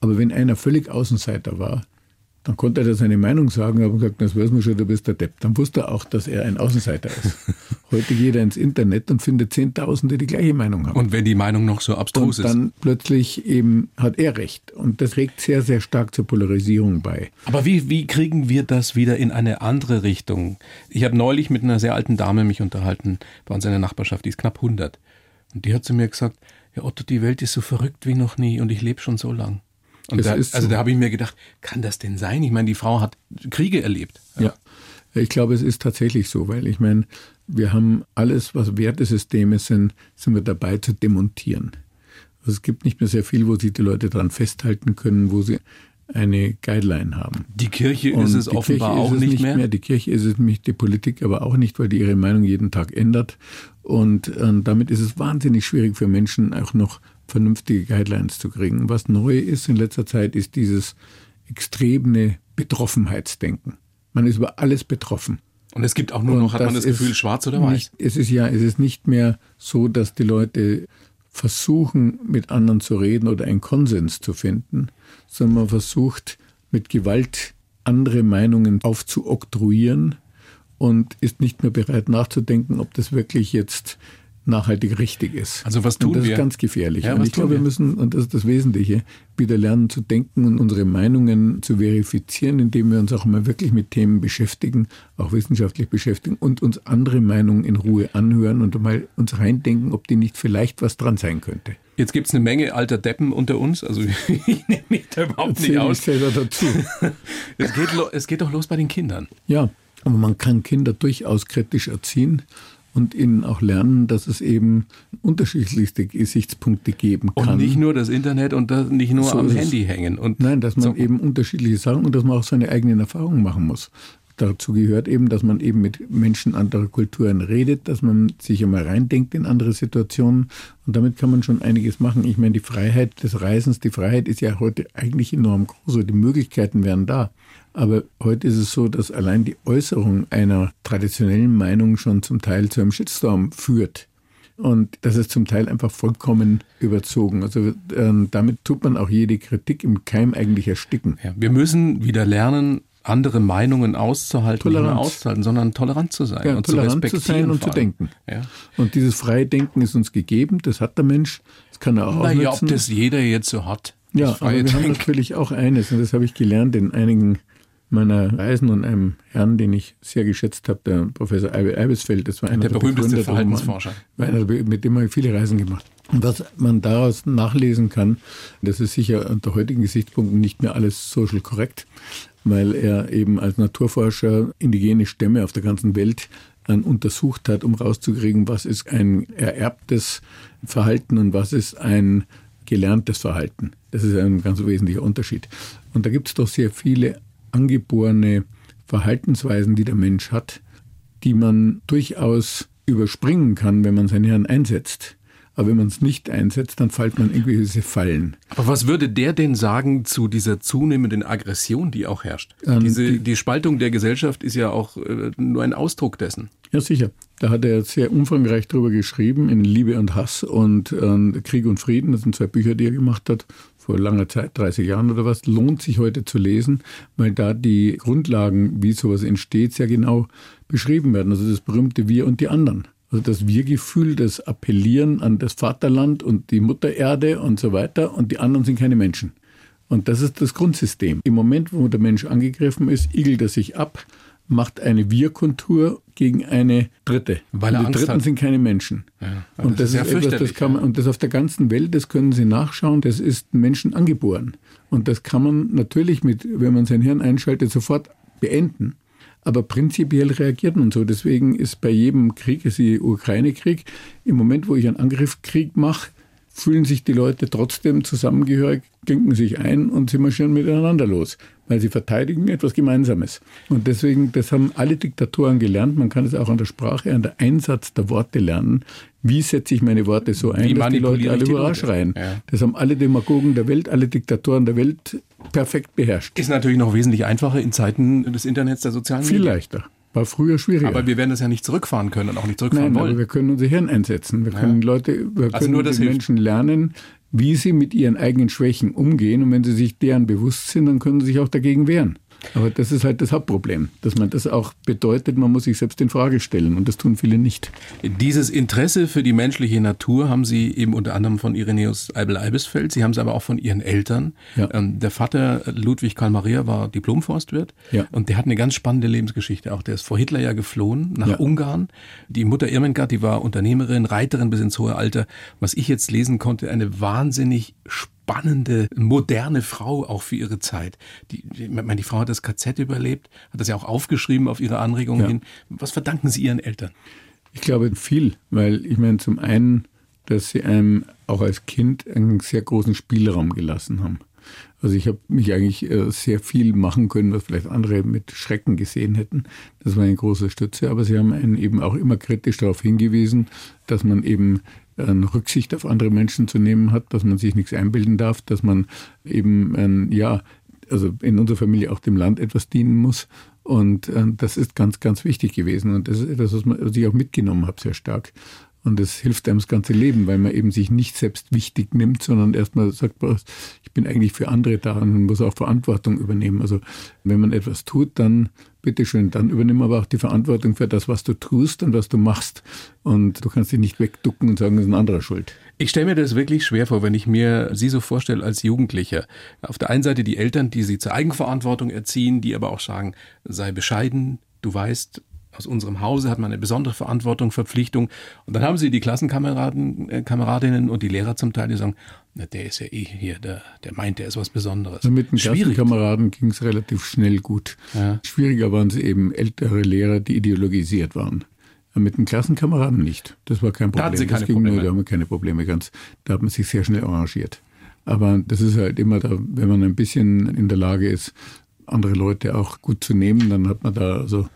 Aber wenn einer völlig Außenseiter war, dann konnte er seine Meinung sagen, aber gesagt, das weiß man schon, du bist der Depp. Dann wusste er auch, dass er ein Außenseiter ist. [LAUGHS] Heute geht er ins Internet und findet Zehntausende, die gleiche Meinung haben. Und wenn die Meinung noch so abstrus und dann ist. plötzlich eben hat er recht. Und das trägt sehr, sehr stark zur Polarisierung bei. Aber wie, wie kriegen wir das wieder in eine andere Richtung? Ich habe neulich mit einer sehr alten Dame mich unterhalten, bei uns in der Nachbarschaft, die ist knapp 100. Und die hat zu mir gesagt, ja Otto, die Welt ist so verrückt wie noch nie und ich lebe schon so lang. Und da, also so. da habe ich mir gedacht, kann das denn sein? Ich meine, die Frau hat Kriege erlebt. Ja. ja. Ich glaube, es ist tatsächlich so, weil ich meine, wir haben alles, was Wertesysteme sind, sind wir dabei zu demontieren. Also es gibt nicht mehr sehr viel, wo sich die Leute dran festhalten können, wo sie eine Guideline haben. Die Kirche Und ist es offenbar Kirche auch nicht, nicht mehr. mehr. Die Kirche ist es nicht, die Politik aber auch nicht, weil die ihre Meinung jeden Tag ändert. Und äh, damit ist es wahnsinnig schwierig für Menschen auch noch vernünftige Guidelines zu kriegen. Was neu ist in letzter Zeit, ist dieses extreme Betroffenheitsdenken. Man ist über alles betroffen. Und es gibt auch nur noch, hat man das Gefühl, schwarz oder weiß? Nicht, es ist ja, es ist nicht mehr so, dass die Leute versuchen, mit anderen zu reden oder einen Konsens zu finden, sondern man versucht, mit Gewalt andere Meinungen aufzuoktroyieren und ist nicht mehr bereit nachzudenken, ob das wirklich jetzt nachhaltig richtig ist. Also was tun und das wir? ist ganz gefährlich. Ja, und ich glaube, wir müssen, und das ist das Wesentliche, wieder lernen zu denken und unsere Meinungen zu verifizieren, indem wir uns auch mal wirklich mit Themen beschäftigen, auch wissenschaftlich beschäftigen und uns andere Meinungen in Ruhe anhören und mal uns reindenken, ob die nicht vielleicht was dran sein könnte. Jetzt gibt es eine Menge alter Deppen unter uns, also [LAUGHS] ich nehme mich da überhaupt nicht aus. Ich selber dazu. [LAUGHS] es, geht es geht doch los bei den Kindern. Ja, aber man kann Kinder durchaus kritisch erziehen und ihnen auch lernen, dass es eben unterschiedlichste Gesichtspunkte geben kann. Und nicht nur das Internet und das nicht nur so am Handy hängen. Und nein, dass man so eben unterschiedliche Sachen und dass man auch seine eigenen Erfahrungen machen muss. Dazu gehört eben, dass man eben mit Menschen anderer Kulturen redet, dass man sich einmal reindenkt in andere Situationen und damit kann man schon einiges machen. Ich meine, die Freiheit des Reisens, die Freiheit ist ja heute eigentlich enorm groß, die Möglichkeiten wären da. Aber heute ist es so, dass allein die Äußerung einer traditionellen Meinung schon zum Teil zu einem Shitstorm führt. Und das ist zum Teil einfach vollkommen überzogen. Also äh, damit tut man auch jede Kritik im Keim eigentlich ersticken. Ja, wir müssen wieder lernen, andere Meinungen auszuhalten, Toleranz. nicht nur auszuhalten, sondern tolerant zu sein ja, und tolerant zu, zu sein und zu denken. Ja. Und dieses freie Denken ist uns gegeben, das hat der Mensch, das kann er auch Na ja, ob das jeder jetzt so hat. Ja, aber wir Denken. haben natürlich auch eines, und das habe ich gelernt in einigen meiner Reisen und einem Herrn, den ich sehr geschätzt habe, der Professor Eibe Eibesfeld. Das war einer der, der berühmteste Verhaltensforscher. mit dem habe ich viele Reisen gemacht. Und was man daraus nachlesen kann, das ist sicher unter heutigen Gesichtspunkten nicht mehr alles social korrekt, weil er eben als Naturforscher indigene Stämme auf der ganzen Welt dann untersucht hat, um rauszukriegen, was ist ein ererbtes Verhalten und was ist ein gelerntes Verhalten. Das ist ein ganz wesentlicher Unterschied. Und da gibt es doch sehr viele angeborene Verhaltensweisen, die der Mensch hat, die man durchaus überspringen kann, wenn man sein Hirn einsetzt. Aber wenn man es nicht einsetzt, dann fällt man irgendwie diese Fallen. Aber was würde der denn sagen zu dieser zunehmenden Aggression, die auch herrscht? Ähm, Diese, die, die, Spaltung der Gesellschaft ist ja auch äh, nur ein Ausdruck dessen. Ja, sicher. Da hat er sehr umfangreich drüber geschrieben, in Liebe und Hass und äh, Krieg und Frieden. Das sind zwei Bücher, die er gemacht hat, vor langer Zeit, 30 Jahren oder was. Lohnt sich heute zu lesen, weil da die Grundlagen, wie sowas entsteht, sehr genau beschrieben werden. Also das berühmte Wir und die anderen. Also das Wir-Gefühl, das Appellieren an das Vaterland und die Mutter Erde und so weiter und die anderen sind keine Menschen. Und das ist das Grundsystem. Im Moment, wo der Mensch angegriffen ist, igelt er sich ab, macht eine Wir-Kontur gegen eine Dritte. Weil und die Dritten hat. sind keine Menschen. Ja, und das, das ist, ist etwas, das kann man, und das auf der ganzen Welt, das können Sie nachschauen, das ist Menschen angeboren. Und das kann man natürlich mit, wenn man sein Hirn einschaltet, sofort beenden. Aber prinzipiell reagiert man so. Deswegen ist bei jedem Krieg, ist die Ukraine-Krieg, im Moment, wo ich einen Angriffskrieg mache, fühlen sich die Leute trotzdem zusammengehörig, klinken sich ein und sie marschieren miteinander los, weil sie verteidigen etwas Gemeinsames. Und deswegen, das haben alle Diktatoren gelernt. Man kann es auch an der Sprache, an der Einsatz der Worte lernen. Wie setze ich meine Worte so ein, Wie dass die Leute alle hurra schreien? Ja. Das haben alle Demagogen der Welt, alle Diktatoren der Welt perfekt beherrscht. Ist natürlich noch wesentlich einfacher in Zeiten des Internets, der sozialen Medien. Viel leichter. War früher schwieriger. Aber wir werden das ja nicht zurückfahren können und auch nicht zurückfahren Nein, wollen. Aber wir können unser Hirn einsetzen. Wir können Leute, wir also können die Menschen lernen, wie sie mit ihren eigenen Schwächen umgehen. Und wenn sie sich deren bewusst sind, dann können sie sich auch dagegen wehren. Aber das ist halt das Hauptproblem, dass man das auch bedeutet, man muss sich selbst in Frage stellen und das tun viele nicht. Dieses Interesse für die menschliche Natur haben Sie eben unter anderem von Irenäus Eibel-Eibesfeld, Sie haben es aber auch von Ihren Eltern. Ja. Ähm, der Vater Ludwig Karl Maria war Diplomforstwirt ja. und der hat eine ganz spannende Lebensgeschichte auch. Der ist vor Hitler ja geflohen nach ja. Ungarn. Die Mutter Irmengard, die war Unternehmerin, Reiterin bis ins hohe Alter. Was ich jetzt lesen konnte, eine wahnsinnig spannende spannende, moderne Frau auch für ihre Zeit. Die, die, meine, die Frau hat das KZ überlebt, hat das ja auch aufgeschrieben auf ihre Anregung ja. hin. Was verdanken Sie Ihren Eltern? Ich glaube viel, weil ich meine zum einen, dass sie einem auch als Kind einen sehr großen Spielraum gelassen haben. Also ich habe mich eigentlich äh, sehr viel machen können, was vielleicht andere mit Schrecken gesehen hätten. Das war eine große Stütze, aber sie haben einen eben auch immer kritisch darauf hingewiesen, dass man eben Rücksicht auf andere Menschen zu nehmen hat, dass man sich nichts einbilden darf, dass man eben, ähm, ja, also in unserer Familie auch dem Land etwas dienen muss. Und äh, das ist ganz, ganz wichtig gewesen. Und das ist etwas, was ich auch mitgenommen habe, sehr stark. Und das hilft einem das ganze Leben, weil man eben sich nicht selbst wichtig nimmt, sondern erstmal sagt, ich bin eigentlich für andere da und muss auch Verantwortung übernehmen. Also wenn man etwas tut, dann bitteschön, dann übernimm aber auch die Verantwortung für das, was du tust und was du machst. Und du kannst dich nicht wegducken und sagen, das ist ein anderer schuld. Ich stelle mir das wirklich schwer vor, wenn ich mir Sie so vorstelle als Jugendlicher. Auf der einen Seite die Eltern, die Sie zur Eigenverantwortung erziehen, die aber auch sagen, sei bescheiden, du weißt, aus unserem Hause hat man eine besondere Verantwortung, Verpflichtung. Und dann haben sie die Klassenkameraden, äh, Kameradinnen und die Lehrer zum Teil, die sagen, na, der ist ja eh hier, der, der meint, der ist was Besonderes. Also mit den Klassenkameraden ging es relativ schnell gut. Ja. Schwieriger waren es eben ältere Lehrer, die ideologisiert waren. Mit den Klassenkameraden nicht. Das war kein Problem. Da hatten sie keine Probleme. Nur, da haben wir keine Probleme ganz. Da hat man sich sehr schnell arrangiert. Aber das ist halt immer da, wenn man ein bisschen in der Lage ist, andere Leute auch gut zu nehmen, dann hat man da also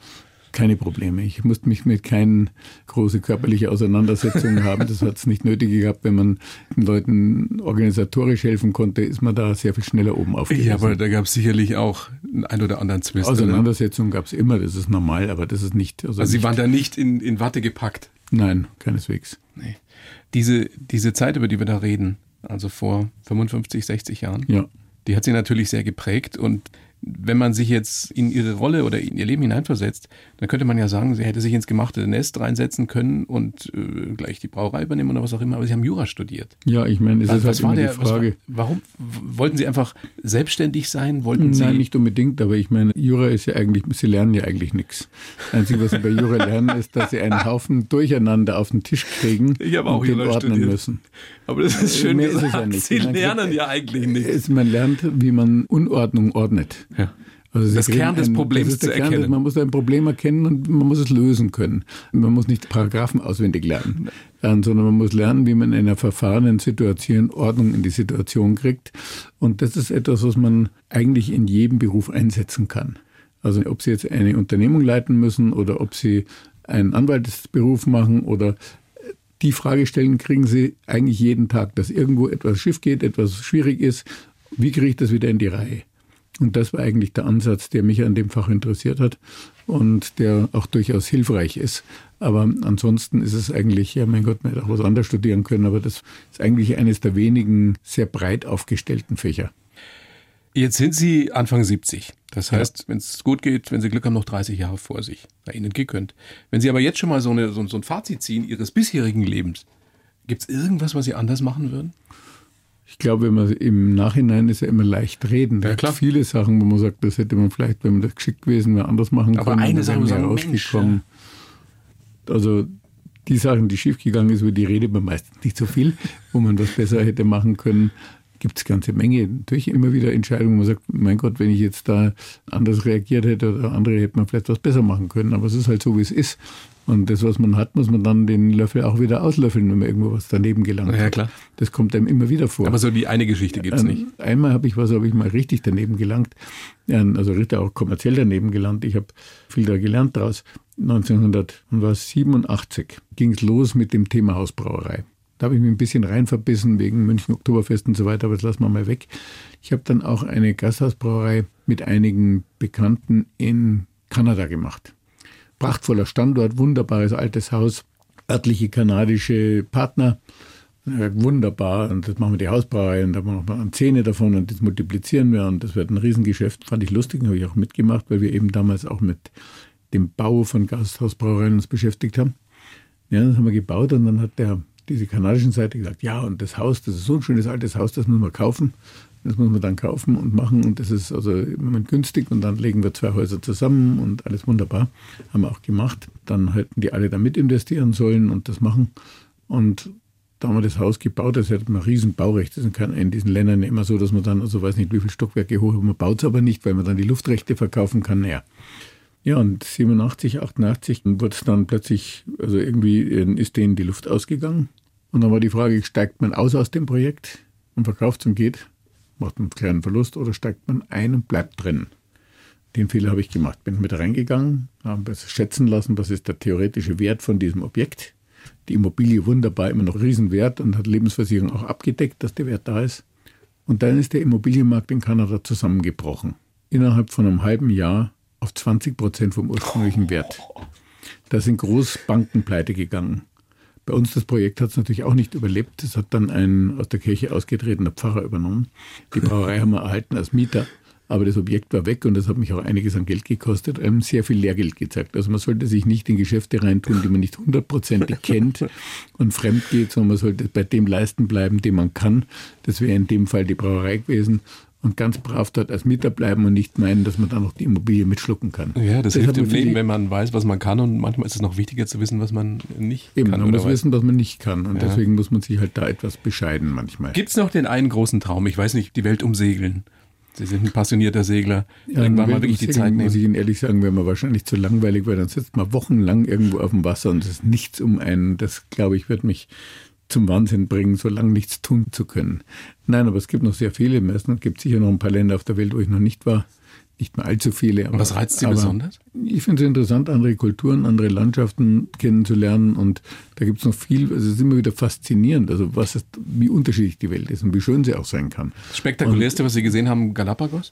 keine Probleme. Ich musste mich mit keinen große körperliche Auseinandersetzungen haben. Das hat es nicht nötig gehabt. Wenn man den Leuten organisatorisch helfen konnte, ist man da sehr viel schneller oben aufgegangen. Ja, aber da gab es sicherlich auch ein oder anderen Zwist. Auseinandersetzungen gab es immer, das ist normal, aber das ist nicht. Also, also Sie nicht, waren da nicht in, in Watte gepackt? Nein, keineswegs. Nee. Diese, diese Zeit, über die wir da reden, also vor 55, 60 Jahren, ja. die hat Sie natürlich sehr geprägt und wenn man sich jetzt in ihre Rolle oder in ihr Leben hineinversetzt, dann könnte man ja sagen, sie hätte sich ins gemachte Nest reinsetzen können und äh, gleich die Brauerei übernehmen oder was auch immer, aber sie haben Jura studiert. Ja, ich meine, das was, ist halt immer der, die Frage. War, warum wollten Sie einfach selbstständig sein? Wollten Nein, Sie nicht unbedingt, aber ich meine, Jura ist ja eigentlich, Sie lernen ja eigentlich nichts. Das Einzige, was Sie bei Jura lernen, ist, dass Sie einen Haufen Durcheinander auf den Tisch kriegen ich und auch den ordnen studiert. müssen. Aber das ist schön Mehr gesagt. Ist ja Sie lernen ja eigentlich nichts. Man lernt, wie man Unordnung ordnet. Ja. Also das Kern des Problems zu erkennen. Kern, man muss ein Problem erkennen und man muss es lösen können. Man muss nicht Paragraphen auswendig lernen, sondern man muss lernen, wie man in einer verfahrenen Situation Ordnung in die Situation kriegt. Und das ist etwas, was man eigentlich in jedem Beruf einsetzen kann. Also ob Sie jetzt eine Unternehmung leiten müssen oder ob Sie einen Anwaltsberuf machen oder die Fragestellen kriegen sie eigentlich jeden Tag, dass irgendwo etwas schief geht, etwas schwierig ist. Wie kriege ich das wieder in die Reihe? Und das war eigentlich der Ansatz, der mich an dem Fach interessiert hat und der auch durchaus hilfreich ist. Aber ansonsten ist es eigentlich, ja mein Gott, man hätte auch was anderes studieren können, aber das ist eigentlich eines der wenigen sehr breit aufgestellten Fächer. Jetzt sind Sie Anfang 70. Das heißt, ja. wenn es gut geht, wenn Sie Glück haben, noch 30 Jahre vor sich, bei Ihnen gegönnt. Wenn Sie aber jetzt schon mal so, eine, so, so ein Fazit ziehen Ihres bisherigen Lebens, gibt es irgendwas, was Sie anders machen würden? Ich glaube, wenn man im Nachhinein ist ja immer leicht reden. Da ja, klar. viele Sachen, wo man sagt, das hätte man vielleicht, wenn man das geschickt gewesen wäre, anders machen Aber können. Aber eine Sache ist rausgekommen. Also die Sachen, die schiefgegangen ist, über die redet man meistens nicht so viel, wo man was besser hätte machen können gibt es ganze Menge. Natürlich immer wieder Entscheidungen, wo man sagt, mein Gott, wenn ich jetzt da anders reagiert hätte oder andere, hätte man vielleicht was besser machen können. Aber es ist halt so, wie es ist. Und das, was man hat, muss man dann den Löffel auch wieder auslöffeln, wenn man irgendwo was daneben gelangt ja, klar. Das kommt einem immer wieder vor. Aber so die eine Geschichte gibt es ähm, nicht. Einmal habe ich was, habe ich mal richtig daneben gelangt. Also Ritter auch kommerziell daneben gelangt. Ich habe viel da gelernt daraus. 1987 ging es los mit dem Thema Hausbrauerei. Da habe ich mich ein bisschen rein verbissen wegen München Oktoberfest und so weiter, aber das lassen wir mal weg. Ich habe dann auch eine Gasthausbrauerei mit einigen Bekannten in Kanada gemacht. Prachtvoller Standort, wunderbares altes Haus, örtliche kanadische Partner. Wunderbar, und das machen wir die Hausbrauerei und da machen wir Zähne davon und das multiplizieren wir und das wird ein Riesengeschäft. Fand ich lustig, habe ich auch mitgemacht, weil wir eben damals auch mit dem Bau von Gasthausbrauereien uns beschäftigt haben. Ja, das haben wir gebaut und dann hat der diese kanadischen Seite gesagt, ja, und das Haus, das ist so ein schönes altes Haus, das muss man kaufen. Das muss man dann kaufen und machen und das ist also im Moment günstig und dann legen wir zwei Häuser zusammen und alles wunderbar. Haben wir auch gemacht. Dann hätten die alle da mit investieren sollen und das machen. Und da haben wir das Haus gebaut, das hat man riesen Baurecht. Das ist in diesen Ländern immer so, dass man dann, also weiß nicht, wie viele Stockwerke hoch, man baut es aber nicht, weil man dann die Luftrechte verkaufen kann. Naja. Ja, und 87, 88 wurde es dann plötzlich, also irgendwie ist denen die Luft ausgegangen. Und dann war die Frage, steigt man aus aus dem Projekt und verkauft es und geht, macht einen kleinen Verlust, oder steigt man ein und bleibt drin? Den Fehler habe ich gemacht. Bin mit reingegangen, habe schätzen lassen, was ist der theoretische Wert von diesem Objekt. Die Immobilie wunderbar, immer noch Riesenwert und hat Lebensversicherung auch abgedeckt, dass der Wert da ist. Und dann ist der Immobilienmarkt in Kanada zusammengebrochen. Innerhalb von einem halben Jahr auf 20 Prozent vom ursprünglichen Wert. Da sind Großbanken pleite gegangen. Bei uns das Projekt hat es natürlich auch nicht überlebt. Das hat dann ein aus der Kirche ausgetretener Pfarrer übernommen. Die Brauerei haben wir erhalten als Mieter. Aber das Objekt war weg und das hat mich auch einiges an Geld gekostet, einem sehr viel Lehrgeld gezeigt. Also man sollte sich nicht in Geschäfte reintun, die man nicht hundertprozentig kennt und fremd geht, sondern man sollte bei dem leisten bleiben, den man kann. Das wäre in dem Fall die Brauerei gewesen und ganz brav dort als Mieter bleiben und nicht meinen, dass man dann noch die Immobilie mitschlucken kann. Ja, das, das hilft im Leben, wenn man weiß, was man kann und manchmal ist es noch wichtiger zu wissen, was man nicht Eben, kann. Man muss weiß. wissen, was man nicht kann und ja. deswegen muss man sich halt da etwas bescheiden manchmal. Gibt es noch den einen großen Traum, ich weiß nicht, die Welt umsegeln? Sie sind ein passionierter Segler. Ja, Irgendwann mal wirklich die Zeit nehmen. Muss ich Ihnen ehrlich sagen, wäre mir wahrscheinlich zu langweilig, weil dann sitzt man wochenlang irgendwo auf dem Wasser und es ist nichts um einen. Das, glaube ich, wird mich zum Wahnsinn bringen, so lange nichts tun zu können. Nein, aber es gibt noch sehr viele. Im ersten gibt sicher noch ein paar Länder auf der Welt, wo ich noch nicht war. Nicht mehr allzu viele. Aber, was reizt Sie besonders? Ich finde es interessant, andere Kulturen, andere Landschaften kennenzulernen. Und da gibt es noch viel, also es ist immer wieder faszinierend, also was ist, wie unterschiedlich die Welt ist und wie schön sie auch sein kann. Das Spektakulärste, und, was Sie gesehen haben, Galapagos?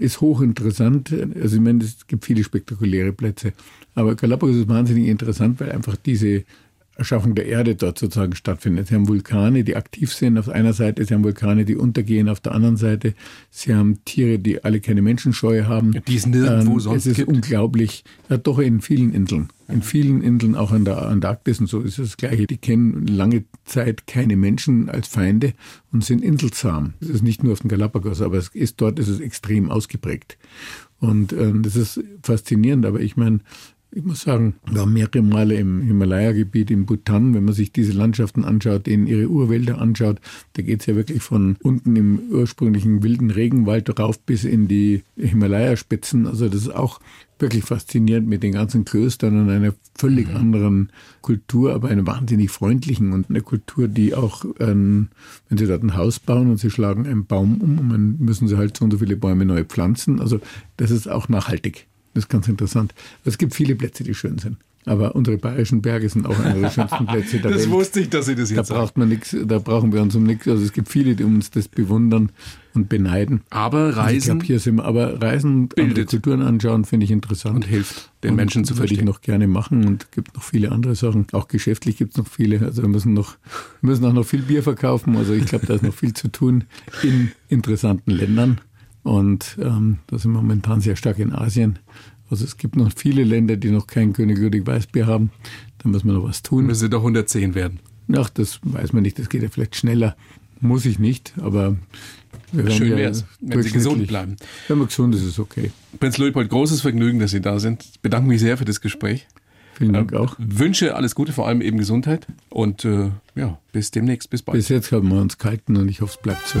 Ist hochinteressant. Also ich meine, es gibt viele spektakuläre Plätze. Aber Galapagos ist wahnsinnig interessant, weil einfach diese Erschaffung der Erde dort sozusagen stattfindet. Sie haben Vulkane, die aktiv sind auf einer Seite, sie haben Vulkane, die untergehen auf der anderen Seite. Sie haben Tiere, die alle keine Menschenscheu haben. Die es nirgendwo ähm, sonst Es ist gibt. unglaublich. Ja, doch in vielen Inseln. In vielen Inseln, auch an der Antarktis und so ist es das Gleiche. Die kennen lange Zeit keine Menschen als Feinde und sind inselzahm. Das ist nicht nur auf den Galapagos, aber es ist dort ist es extrem ausgeprägt. Und ähm, das ist faszinierend. Aber ich meine, ich muss sagen, war mehrere Male im Himalaya-Gebiet in Bhutan, wenn man sich diese Landschaften anschaut, denen ihre Urwälder anschaut, da geht es ja wirklich von unten im ursprünglichen wilden Regenwald rauf bis in die Himalaya-Spitzen. Also das ist auch wirklich faszinierend mit den ganzen Klöstern und einer völlig mhm. anderen Kultur, aber einer wahnsinnig freundlichen und eine Kultur, die auch, ähm, wenn sie dort ein Haus bauen und sie schlagen einen Baum um, und dann müssen sie halt so und so viele Bäume neu pflanzen. Also das ist auch nachhaltig. Das ist ganz interessant. Es gibt viele Plätze, die schön sind. Aber unsere bayerischen Berge sind auch einer der schönsten Plätze der [LAUGHS] das Welt. Das wusste ich, dass Sie das jetzt da braucht man nichts, Da brauchen wir uns um nichts. Also es gibt viele, die uns das bewundern und beneiden. Aber Reisen. Ich glaube, hier sind wir, aber Reisen, bildet. andere Kulturen anschauen, finde ich interessant. Und hilft den und Menschen zu verstehen. Würde ich noch gerne machen und gibt noch viele andere Sachen. Auch geschäftlich gibt es noch viele. Also wir müssen noch, wir müssen auch noch viel Bier verkaufen. Also ich glaube, da ist noch viel zu tun in interessanten Ländern. Und ähm, da sind wir momentan sehr stark in Asien. Also es gibt noch viele Länder, die noch kein König Ludwig Weißbier haben. Da muss man noch was tun. Müssen doch 110 werden. Ach, das weiß man nicht. Das geht ja vielleicht schneller. Muss ich nicht, aber Schön wäre es, wenn Sie gesund bleiben. Wenn man gesund ist, ist es okay. Prinz Leopold, großes Vergnügen, dass Sie da sind. Ich bedanke mich sehr für das Gespräch. Vielen Dank äh, auch. Wünsche alles Gute, vor allem eben Gesundheit. Und äh, ja, bis demnächst, bis bald. Bis jetzt haben wir uns gehalten und ich hoffe, es bleibt so.